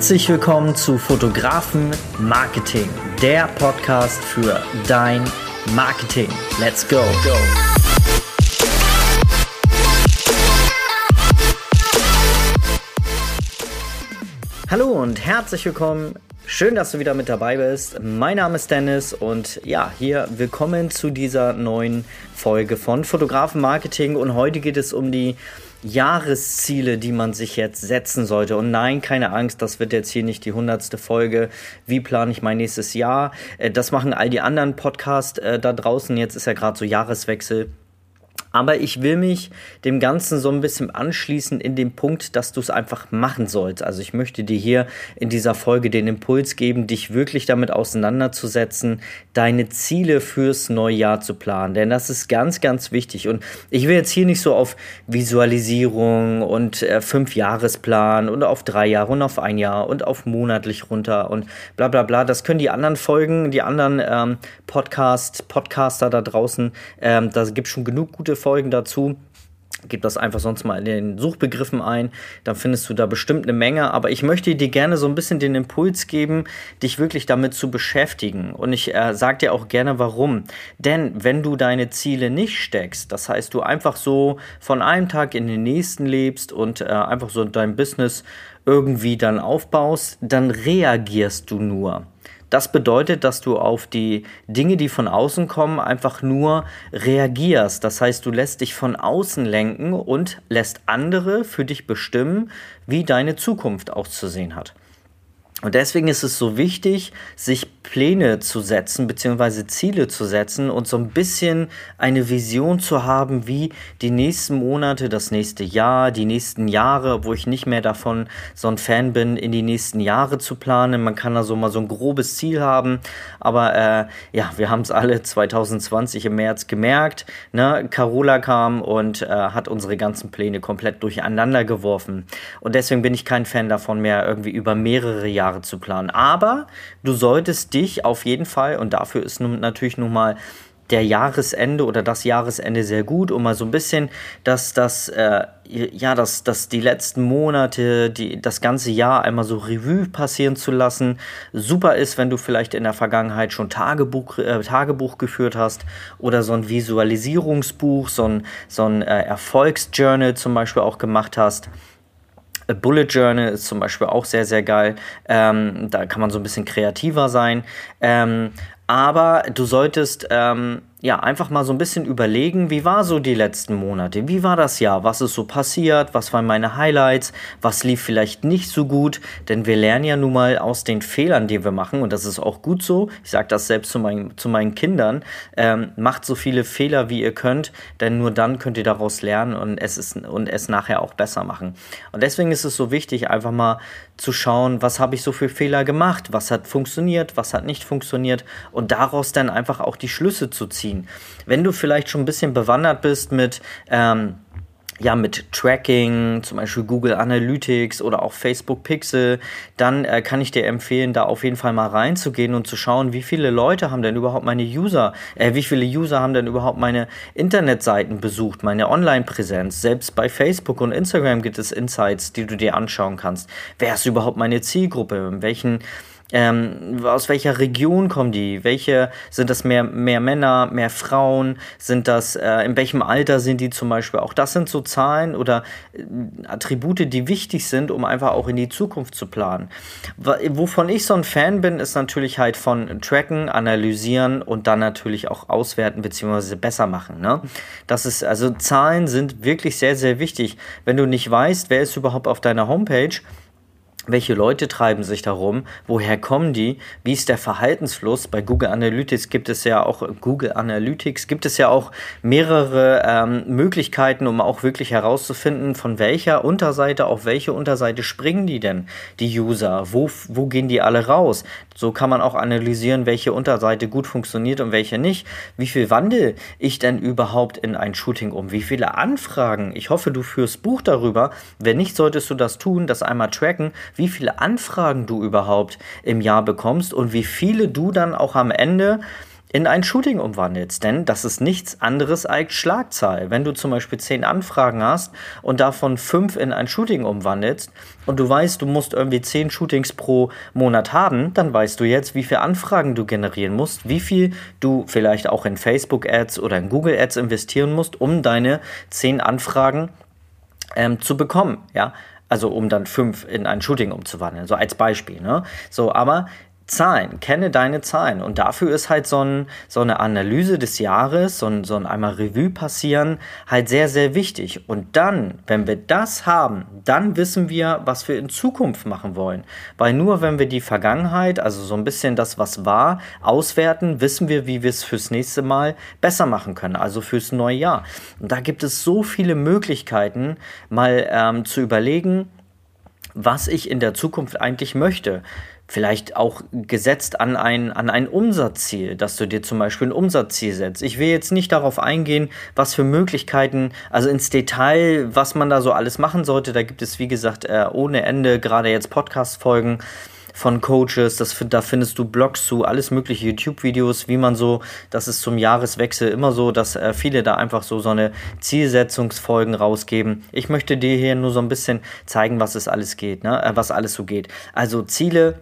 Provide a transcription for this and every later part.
Herzlich willkommen zu Fotografen Marketing, der Podcast für dein Marketing. Let's go. Hallo und herzlich willkommen. Schön, dass du wieder mit dabei bist. Mein Name ist Dennis und ja, hier willkommen zu dieser neuen Folge von Fotografen Marketing und heute geht es um die Jahresziele, die man sich jetzt setzen sollte. Und nein, keine Angst, das wird jetzt hier nicht die hundertste Folge. Wie plane ich mein nächstes Jahr? Äh, das machen all die anderen Podcasts äh, da draußen. Jetzt ist ja gerade so Jahreswechsel. Aber ich will mich dem Ganzen so ein bisschen anschließen in dem Punkt, dass du es einfach machen sollst. Also ich möchte dir hier in dieser Folge den Impuls geben, dich wirklich damit auseinanderzusetzen, deine Ziele fürs neue Jahr zu planen. Denn das ist ganz, ganz wichtig. Und ich will jetzt hier nicht so auf Visualisierung und äh, Fünf-Jahresplan und auf drei Jahre und auf ein Jahr und auf monatlich runter und bla bla bla. Das können die anderen Folgen, die anderen ähm, Podcast, Podcaster da draußen, ähm, da gibt es schon genug gute Folgen dazu. Gib das einfach sonst mal in den Suchbegriffen ein, dann findest du da bestimmt eine Menge. Aber ich möchte dir gerne so ein bisschen den Impuls geben, dich wirklich damit zu beschäftigen. Und ich äh, sage dir auch gerne warum. Denn wenn du deine Ziele nicht steckst, das heißt, du einfach so von einem Tag in den nächsten lebst und äh, einfach so dein Business irgendwie dann aufbaust, dann reagierst du nur. Das bedeutet, dass du auf die Dinge, die von außen kommen, einfach nur reagierst. Das heißt, du lässt dich von außen lenken und lässt andere für dich bestimmen, wie deine Zukunft auszusehen hat. Und deswegen ist es so wichtig, sich Pläne zu setzen, beziehungsweise Ziele zu setzen und so ein bisschen eine Vision zu haben, wie die nächsten Monate, das nächste Jahr, die nächsten Jahre, wo ich nicht mehr davon so ein Fan bin, in die nächsten Jahre zu planen. Man kann da so mal so ein grobes Ziel haben, aber äh, ja, wir haben es alle 2020 im März gemerkt. Ne? Carola kam und äh, hat unsere ganzen Pläne komplett durcheinander geworfen. Und deswegen bin ich kein Fan davon mehr, irgendwie über mehrere Jahre Jahre zu planen. Aber du solltest dich auf jeden Fall, und dafür ist nun natürlich nun mal der Jahresende oder das Jahresende sehr gut, um mal so ein bisschen, dass das, äh, ja, dass, dass die letzten Monate, die, das ganze Jahr einmal so Revue passieren zu lassen. Super ist, wenn du vielleicht in der Vergangenheit schon Tagebuch, äh, Tagebuch geführt hast oder so ein Visualisierungsbuch, so ein, so ein äh, Erfolgsjournal zum Beispiel auch gemacht hast. Bullet Journal ist zum Beispiel auch sehr, sehr geil. Ähm, da kann man so ein bisschen kreativer sein. Ähm, aber du solltest ähm, ja, einfach mal so ein bisschen überlegen, wie war so die letzten Monate? Wie war das Jahr? Was ist so passiert? Was waren meine Highlights? Was lief vielleicht nicht so gut? Denn wir lernen ja nun mal aus den Fehlern, die wir machen und das ist auch gut so. Ich sage das selbst zu, mein, zu meinen Kindern. Ähm, macht so viele Fehler, wie ihr könnt, denn nur dann könnt ihr daraus lernen und es, ist, und es nachher auch besser machen. Und deswegen ist es so wichtig, einfach mal zu schauen, was habe ich so für Fehler gemacht? Was hat funktioniert? Was hat nicht funktioniert? Und daraus dann einfach auch die Schlüsse zu ziehen. Wenn du vielleicht schon ein bisschen bewandert bist mit ähm, ja, mit Tracking, zum Beispiel Google Analytics oder auch Facebook Pixel, dann äh, kann ich dir empfehlen, da auf jeden Fall mal reinzugehen und zu schauen, wie viele Leute haben denn überhaupt meine User, äh, wie viele User haben denn überhaupt meine Internetseiten besucht, meine Online-Präsenz. Selbst bei Facebook und Instagram gibt es Insights, die du dir anschauen kannst. Wer ist überhaupt meine Zielgruppe? In welchen ähm, aus welcher Region kommen die? Welche sind das mehr, mehr Männer, mehr Frauen? Sind das, äh, in welchem Alter sind die zum Beispiel? Auch das sind so Zahlen oder äh, Attribute, die wichtig sind, um einfach auch in die Zukunft zu planen. Wovon ich so ein Fan bin, ist natürlich halt von Tracken, analysieren und dann natürlich auch auswerten bzw. besser machen. Ne? Das ist, also Zahlen sind wirklich sehr, sehr wichtig. Wenn du nicht weißt, wer ist überhaupt auf deiner Homepage, welche Leute treiben sich darum, woher kommen die, wie ist der Verhaltensfluss. Bei Google Analytics gibt es ja auch Google Analytics gibt es ja auch mehrere ähm, Möglichkeiten, um auch wirklich herauszufinden, von welcher Unterseite auf welche Unterseite springen die denn, die User, wo, wo gehen die alle raus. So kann man auch analysieren, welche Unterseite gut funktioniert und welche nicht. Wie viel wandel ich denn überhaupt in ein Shooting um? Wie viele Anfragen? Ich hoffe, du führst Buch darüber. Wenn nicht, solltest du das tun, das einmal tracken wie viele Anfragen du überhaupt im Jahr bekommst und wie viele du dann auch am Ende in ein Shooting umwandelst. Denn das ist nichts anderes als Schlagzahl. Wenn du zum Beispiel zehn Anfragen hast und davon fünf in ein Shooting umwandelst und du weißt, du musst irgendwie zehn Shootings pro Monat haben, dann weißt du jetzt, wie viele Anfragen du generieren musst, wie viel du vielleicht auch in Facebook-Ads oder in Google-Ads investieren musst, um deine zehn Anfragen ähm, zu bekommen. Ja, also um dann fünf in ein Shooting umzuwandeln, so als Beispiel. Ne? So, aber Zahlen, kenne deine Zahlen. Und dafür ist halt so, ein, so eine Analyse des Jahres, so ein, so ein einmal Revue passieren, halt sehr, sehr wichtig. Und dann, wenn wir das haben, dann wissen wir, was wir in Zukunft machen wollen. Weil nur wenn wir die Vergangenheit, also so ein bisschen das, was war, auswerten, wissen wir, wie wir es fürs nächste Mal besser machen können, also fürs neue Jahr. Und da gibt es so viele Möglichkeiten, mal ähm, zu überlegen, was ich in der Zukunft eigentlich möchte vielleicht auch gesetzt an ein, an ein Umsatzziel, dass du dir zum Beispiel ein Umsatzziel setzt. Ich will jetzt nicht darauf eingehen, was für Möglichkeiten, also ins Detail, was man da so alles machen sollte. Da gibt es, wie gesagt, äh, ohne Ende gerade jetzt Podcast-Folgen von Coaches, das, da findest du Blogs zu, alles mögliche YouTube-Videos, wie man so, das ist zum Jahreswechsel immer so, dass äh, viele da einfach so so eine Zielsetzungsfolgen rausgeben. Ich möchte dir hier nur so ein bisschen zeigen, was es alles geht, ne? Äh, was alles so geht. Also Ziele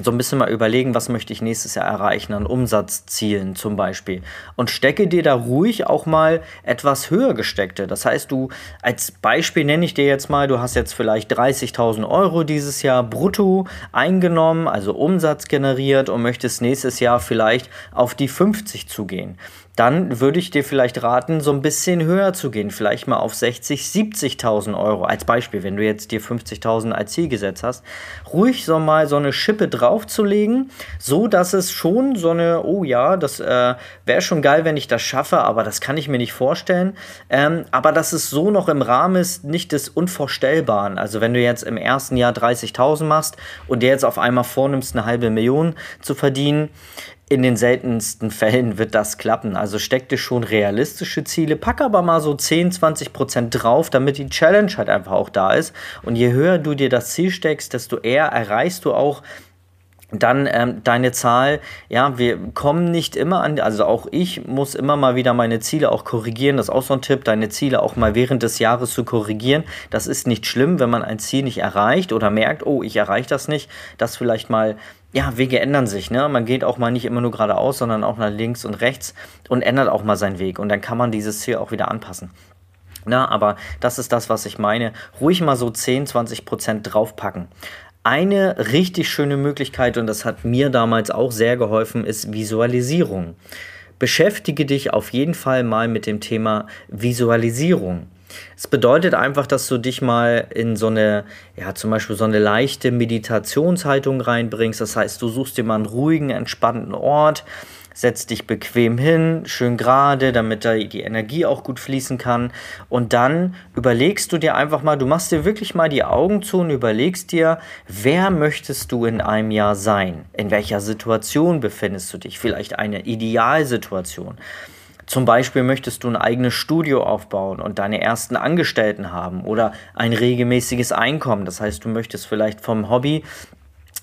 so ein bisschen mal überlegen, was möchte ich nächstes Jahr erreichen an Umsatzzielen zum Beispiel. Und stecke dir da ruhig auch mal etwas höher gesteckte. Das heißt, du als Beispiel nenne ich dir jetzt mal, du hast jetzt vielleicht 30.000 Euro dieses Jahr brutto eingenommen, also Umsatz generiert und möchtest nächstes Jahr vielleicht auf die 50 zugehen dann würde ich dir vielleicht raten, so ein bisschen höher zu gehen, vielleicht mal auf 60, 70.000 Euro als Beispiel, wenn du jetzt dir 50.000 als Ziel gesetzt hast, ruhig so mal so eine Schippe draufzulegen, so dass es schon so eine, oh ja, das äh, wäre schon geil, wenn ich das schaffe, aber das kann ich mir nicht vorstellen, ähm, aber dass es so noch im Rahmen ist, nicht des Unvorstellbaren. Also wenn du jetzt im ersten Jahr 30.000 machst und dir jetzt auf einmal vornimmst, eine halbe Million zu verdienen, in den seltensten Fällen wird das klappen. Also steck dir schon realistische Ziele, pack aber mal so 10, 20 Prozent drauf, damit die Challenge halt einfach auch da ist. Und je höher du dir das Ziel steckst, desto eher erreichst du auch dann ähm, deine Zahl, ja, wir kommen nicht immer an, also auch ich muss immer mal wieder meine Ziele auch korrigieren. Das ist auch so ein Tipp, deine Ziele auch mal während des Jahres zu korrigieren. Das ist nicht schlimm, wenn man ein Ziel nicht erreicht oder merkt, oh, ich erreiche das nicht, das vielleicht mal ja, Wege ändern sich, ne? Man geht auch mal nicht immer nur geradeaus, sondern auch nach links und rechts und ändert auch mal seinen Weg. Und dann kann man dieses Ziel auch wieder anpassen. Na, aber das ist das, was ich meine. Ruhig mal so 10, 20 Prozent draufpacken. Eine richtig schöne Möglichkeit, und das hat mir damals auch sehr geholfen, ist Visualisierung. Beschäftige dich auf jeden Fall mal mit dem Thema Visualisierung. Es bedeutet einfach, dass du dich mal in so eine, ja, zum Beispiel so eine leichte Meditationshaltung reinbringst. Das heißt, du suchst dir mal einen ruhigen, entspannten Ort, setzt dich bequem hin, schön gerade, damit da die Energie auch gut fließen kann. Und dann überlegst du dir einfach mal, du machst dir wirklich mal die Augen zu und überlegst dir, wer möchtest du in einem Jahr sein? In welcher Situation befindest du dich? Vielleicht eine Idealsituation. Zum Beispiel möchtest du ein eigenes Studio aufbauen und deine ersten Angestellten haben oder ein regelmäßiges Einkommen. Das heißt, du möchtest vielleicht vom Hobby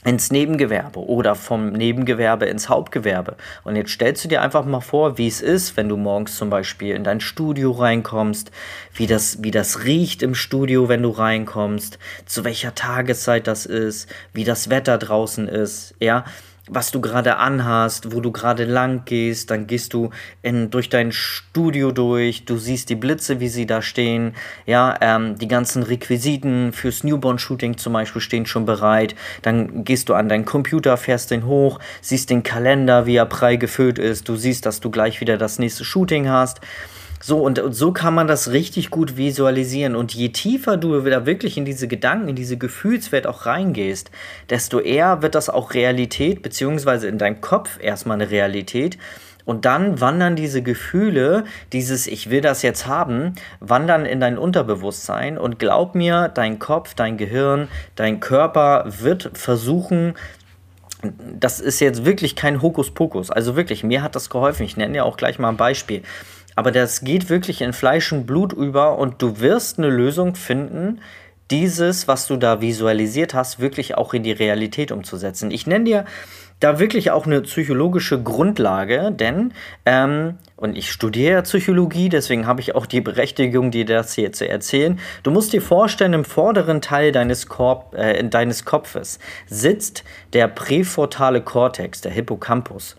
ins Nebengewerbe oder vom Nebengewerbe ins Hauptgewerbe. Und jetzt stellst du dir einfach mal vor, wie es ist, wenn du morgens zum Beispiel in dein Studio reinkommst, wie das, wie das riecht im Studio, wenn du reinkommst, zu welcher Tageszeit das ist, wie das Wetter draußen ist, ja was du gerade anhast, wo du gerade lang gehst, dann gehst du in, durch dein Studio durch, du siehst die Blitze, wie sie da stehen, ja, ähm, die ganzen Requisiten fürs Newborn-Shooting zum Beispiel stehen schon bereit, dann gehst du an deinen Computer, fährst den hoch, siehst den Kalender, wie er prall gefüllt ist, du siehst, dass du gleich wieder das nächste Shooting hast, so, und, und, so kann man das richtig gut visualisieren. Und je tiefer du da wirklich in diese Gedanken, in diese Gefühlswelt auch reingehst, desto eher wird das auch Realität, beziehungsweise in deinem Kopf erstmal eine Realität. Und dann wandern diese Gefühle, dieses Ich will das jetzt haben, wandern in dein Unterbewusstsein. Und glaub mir, dein Kopf, dein Gehirn, dein Körper wird versuchen, das ist jetzt wirklich kein Hokuspokus. Also wirklich, mir hat das geholfen. Ich nenne dir auch gleich mal ein Beispiel. Aber das geht wirklich in Fleisch und Blut über und du wirst eine Lösung finden, dieses, was du da visualisiert hast, wirklich auch in die Realität umzusetzen. Ich nenne dir da wirklich auch eine psychologische Grundlage, denn, ähm, und ich studiere Psychologie, deswegen habe ich auch die Berechtigung, dir das hier zu erzählen. Du musst dir vorstellen, im vorderen Teil deines, Korb, äh, deines Kopfes sitzt der präfrontale Kortex, der Hippocampus.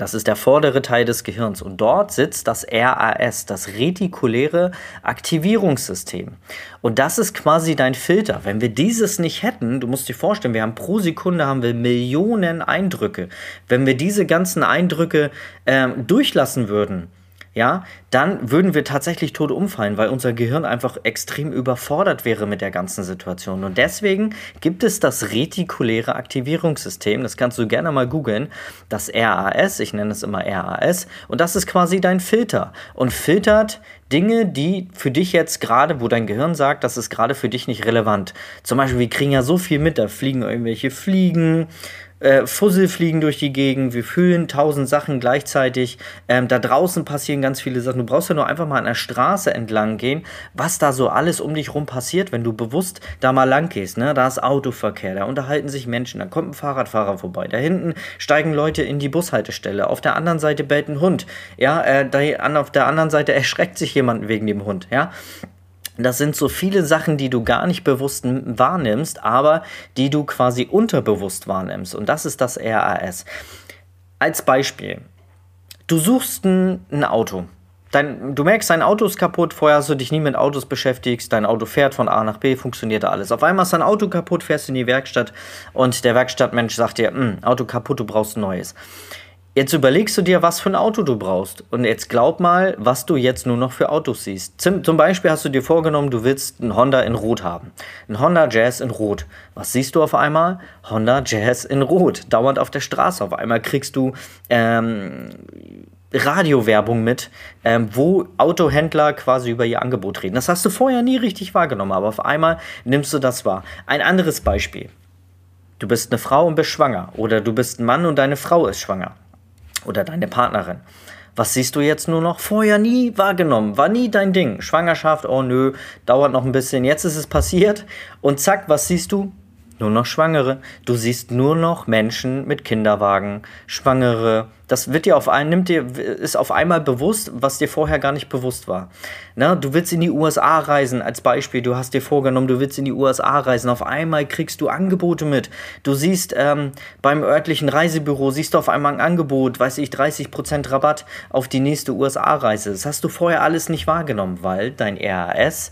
Das ist der vordere Teil des Gehirns und dort sitzt das RAS, das retikuläre Aktivierungssystem. Und das ist quasi dein Filter. Wenn wir dieses nicht hätten, du musst dir vorstellen, wir haben pro Sekunde haben wir Millionen Eindrücke. Wenn wir diese ganzen Eindrücke äh, durchlassen würden, ja, dann würden wir tatsächlich tot umfallen, weil unser Gehirn einfach extrem überfordert wäre mit der ganzen Situation. Und deswegen gibt es das retikuläre Aktivierungssystem, das kannst du gerne mal googeln, das RAS, ich nenne es immer RAS, und das ist quasi dein Filter und filtert Dinge, die für dich jetzt gerade, wo dein Gehirn sagt, das ist gerade für dich nicht relevant. Zum Beispiel, wir kriegen ja so viel mit, da fliegen irgendwelche Fliegen, äh, Fussel fliegen durch die Gegend, wir fühlen tausend Sachen gleichzeitig. Ähm, da draußen passieren ganz viele Sachen. Du brauchst ja nur einfach mal an der Straße entlang gehen, was da so alles um dich rum passiert, wenn du bewusst da mal lang gehst. Ne? Da ist Autoverkehr, da unterhalten sich Menschen, da kommt ein Fahrradfahrer vorbei, da hinten steigen Leute in die Bushaltestelle, auf der anderen Seite bellt ein Hund. Ja, äh, da, an, auf der anderen Seite erschreckt sich jemand wegen dem Hund. Ja, das sind so viele Sachen, die du gar nicht bewusst wahrnimmst, aber die du quasi unterbewusst wahrnimmst. Und das ist das RAS. Als Beispiel, du suchst ein, ein Auto. Dein, du merkst, dein Auto ist kaputt, vorher hast du dich nie mit Autos beschäftigt, dein Auto fährt von A nach B, funktioniert alles. Auf einmal ist dein Auto kaputt, fährst in die Werkstatt und der Werkstattmensch sagt dir, hm, Auto kaputt, du brauchst ein neues. Jetzt überlegst du dir, was für ein Auto du brauchst. Und jetzt glaub mal, was du jetzt nur noch für Autos siehst. Zum, zum Beispiel hast du dir vorgenommen, du willst einen Honda in Rot haben. Ein Honda Jazz in Rot. Was siehst du auf einmal? Honda Jazz in Rot. Dauernd auf der Straße. Auf einmal kriegst du ähm, Radiowerbung mit, ähm, wo Autohändler quasi über ihr Angebot reden. Das hast du vorher nie richtig wahrgenommen, aber auf einmal nimmst du das wahr. Ein anderes Beispiel. Du bist eine Frau und bist schwanger. Oder du bist ein Mann und deine Frau ist schwanger oder deine Partnerin. Was siehst du jetzt nur noch? Vorher nie wahrgenommen, war nie dein Ding. Schwangerschaft, oh nö, dauert noch ein bisschen. Jetzt ist es passiert und zack, was siehst du? Nur noch Schwangere. Du siehst nur noch Menschen mit Kinderwagen, Schwangere. Das wird dir auf ein, nimmt dir, ist auf einmal bewusst, was dir vorher gar nicht bewusst war. Na, du willst in die USA reisen, als Beispiel. Du hast dir vorgenommen, du willst in die USA reisen. Auf einmal kriegst du Angebote mit. Du siehst ähm, beim örtlichen Reisebüro, siehst du auf einmal ein Angebot, weiß ich, 30% Rabatt auf die nächste USA-Reise. Das hast du vorher alles nicht wahrgenommen, weil dein RAS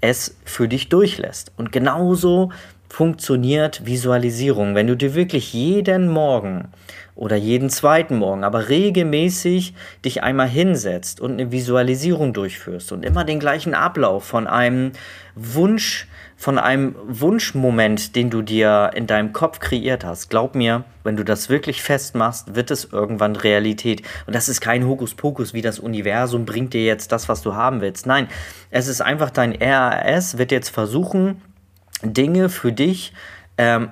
es für dich durchlässt. Und genauso funktioniert Visualisierung. Wenn du dir wirklich jeden Morgen oder jeden zweiten Morgen, aber regelmäßig dich einmal hinsetzt und eine Visualisierung durchführst und immer den gleichen Ablauf von einem Wunsch, von einem Wunschmoment, den du dir in deinem Kopf kreiert hast. Glaub mir, wenn du das wirklich festmachst, wird es irgendwann Realität. Und das ist kein Hokuspokus, wie das Universum bringt dir jetzt das, was du haben willst. Nein, es ist einfach dein RAS wird jetzt versuchen, Dinge für dich, ähm,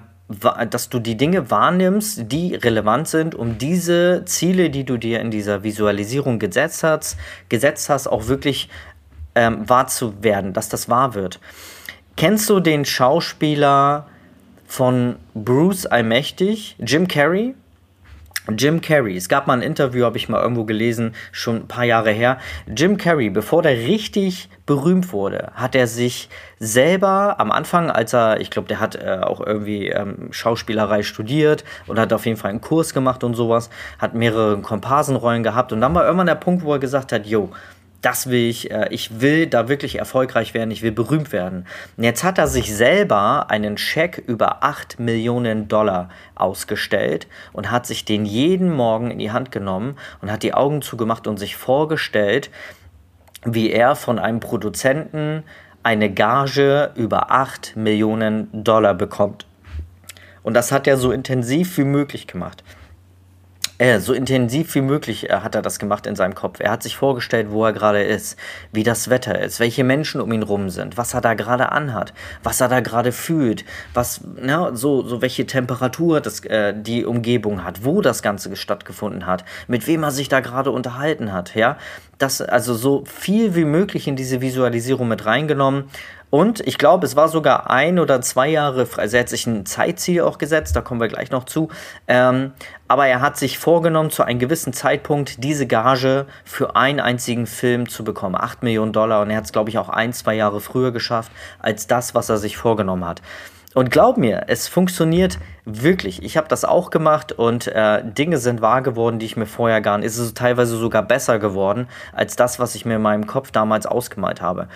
dass du die Dinge wahrnimmst, die relevant sind, um diese Ziele, die du dir in dieser Visualisierung gesetzt hast, gesetzt hast auch wirklich ähm, wahr zu werden, dass das wahr wird. Kennst du den Schauspieler von Bruce Allmächtig, Jim Carrey? Jim Carrey, es gab mal ein Interview, habe ich mal irgendwo gelesen, schon ein paar Jahre her. Jim Carrey, bevor der richtig berühmt wurde, hat er sich selber am Anfang, als er, ich glaube, der hat äh, auch irgendwie ähm, Schauspielerei studiert und hat auf jeden Fall einen Kurs gemacht und sowas, hat mehrere Komparsenrollen gehabt und dann war irgendwann der Punkt, wo er gesagt hat, yo, das will ich, äh, ich will da wirklich erfolgreich werden, ich will berühmt werden. Und jetzt hat er sich selber einen Scheck über 8 Millionen Dollar ausgestellt und hat sich den jeden Morgen in die Hand genommen und hat die Augen zugemacht und sich vorgestellt, wie er von einem Produzenten eine Gage über 8 Millionen Dollar bekommt. Und das hat er so intensiv wie möglich gemacht. Äh, so intensiv wie möglich äh, hat er das gemacht in seinem Kopf. Er hat sich vorgestellt, wo er gerade ist, wie das Wetter ist, welche Menschen um ihn rum sind, was er da gerade anhat, was er da gerade fühlt, was, na, so, so welche Temperatur das, äh, die Umgebung hat, wo das Ganze stattgefunden hat, mit wem er sich da gerade unterhalten hat, ja. Das, also so viel wie möglich in diese Visualisierung mit reingenommen Und ich glaube, es war sogar ein oder zwei Jahre, also er hat sich ein Zeitziel auch gesetzt, da kommen wir gleich noch zu. Ähm, aber er hat sich vorgenommen, zu einem gewissen Zeitpunkt diese Gage für einen einzigen Film zu bekommen. 8 Millionen Dollar. Und er hat es, glaube ich, auch ein, zwei Jahre früher geschafft, als das, was er sich vorgenommen hat. Und glaub mir, es funktioniert wirklich. Ich habe das auch gemacht und äh, Dinge sind wahr geworden, die ich mir vorher gar nicht. Es ist teilweise sogar besser geworden als das, was ich mir in meinem Kopf damals ausgemalt habe.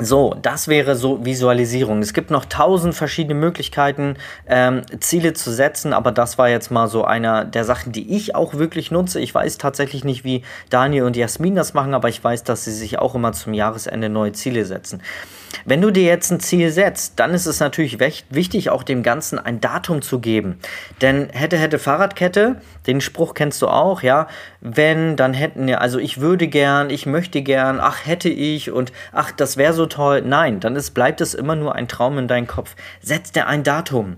So, das wäre so Visualisierung. Es gibt noch tausend verschiedene Möglichkeiten, ähm, Ziele zu setzen, aber das war jetzt mal so einer der Sachen, die ich auch wirklich nutze. Ich weiß tatsächlich nicht, wie Daniel und Jasmin das machen, aber ich weiß, dass sie sich auch immer zum Jahresende neue Ziele setzen. Wenn du dir jetzt ein Ziel setzt, dann ist es natürlich wichtig, auch dem Ganzen ein Datum zu geben. Denn hätte, hätte Fahrradkette, den Spruch kennst du auch, ja. Wenn, dann hätten wir, also ich würde gern, ich möchte gern, ach, hätte ich und ach, das wäre so toll. Nein, dann ist, bleibt es immer nur ein Traum in deinem Kopf. Setz dir ein Datum.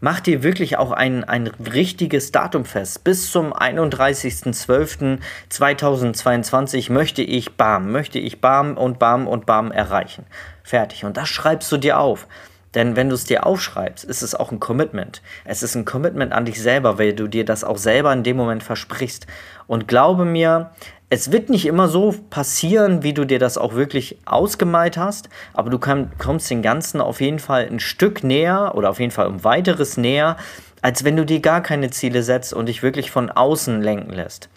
Mach dir wirklich auch ein, ein richtiges Datum fest. Bis zum 31.12.2022 möchte ich BAM, möchte ich BAM und BAM und BAM erreichen. Fertig. Und das schreibst du dir auf. Denn wenn du es dir aufschreibst, ist es auch ein Commitment. Es ist ein Commitment an dich selber, weil du dir das auch selber in dem Moment versprichst. Und glaube mir, es wird nicht immer so passieren, wie du dir das auch wirklich ausgemalt hast, aber du kommst den Ganzen auf jeden Fall ein Stück näher oder auf jeden Fall ein weiteres näher, als wenn du dir gar keine Ziele setzt und dich wirklich von außen lenken lässt.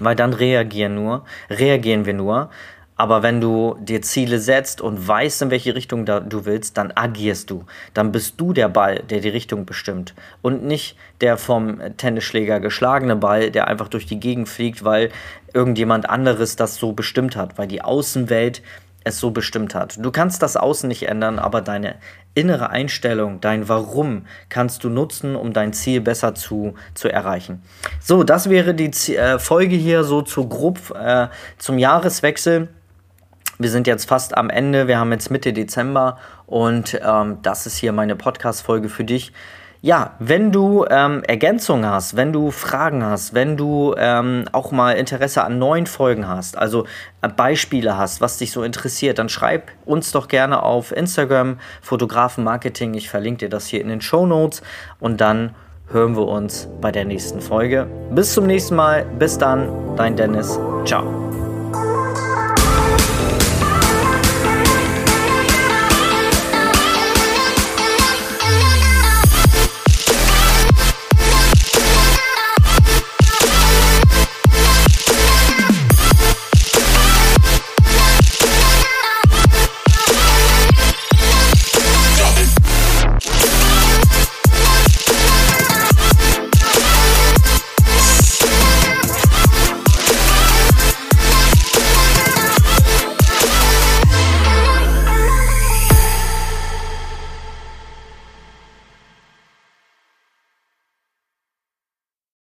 Weil dann reagieren nur, reagieren wir nur, aber wenn du dir Ziele setzt und weißt, in welche Richtung du willst, dann agierst du. Dann bist du der Ball, der die Richtung bestimmt. Und nicht der vom Tennisschläger geschlagene Ball, der einfach durch die Gegend fliegt, weil irgendjemand anderes das so bestimmt hat, weil die Außenwelt es so bestimmt hat. Du kannst das Außen nicht ändern, aber deine innere Einstellung, dein Warum kannst du nutzen, um dein Ziel besser zu, zu erreichen. So, das wäre die Z äh, Folge hier so zu grob äh, zum Jahreswechsel. Wir sind jetzt fast am Ende, wir haben jetzt Mitte Dezember und ähm, das ist hier meine Podcast-Folge für dich. Ja, wenn du ähm, Ergänzungen hast, wenn du Fragen hast, wenn du ähm, auch mal Interesse an neuen Folgen hast, also äh, Beispiele hast, was dich so interessiert, dann schreib uns doch gerne auf Instagram Fotografen Marketing. Ich verlinke dir das hier in den Show Notes und dann hören wir uns bei der nächsten Folge. Bis zum nächsten Mal. Bis dann, dein Dennis. Ciao.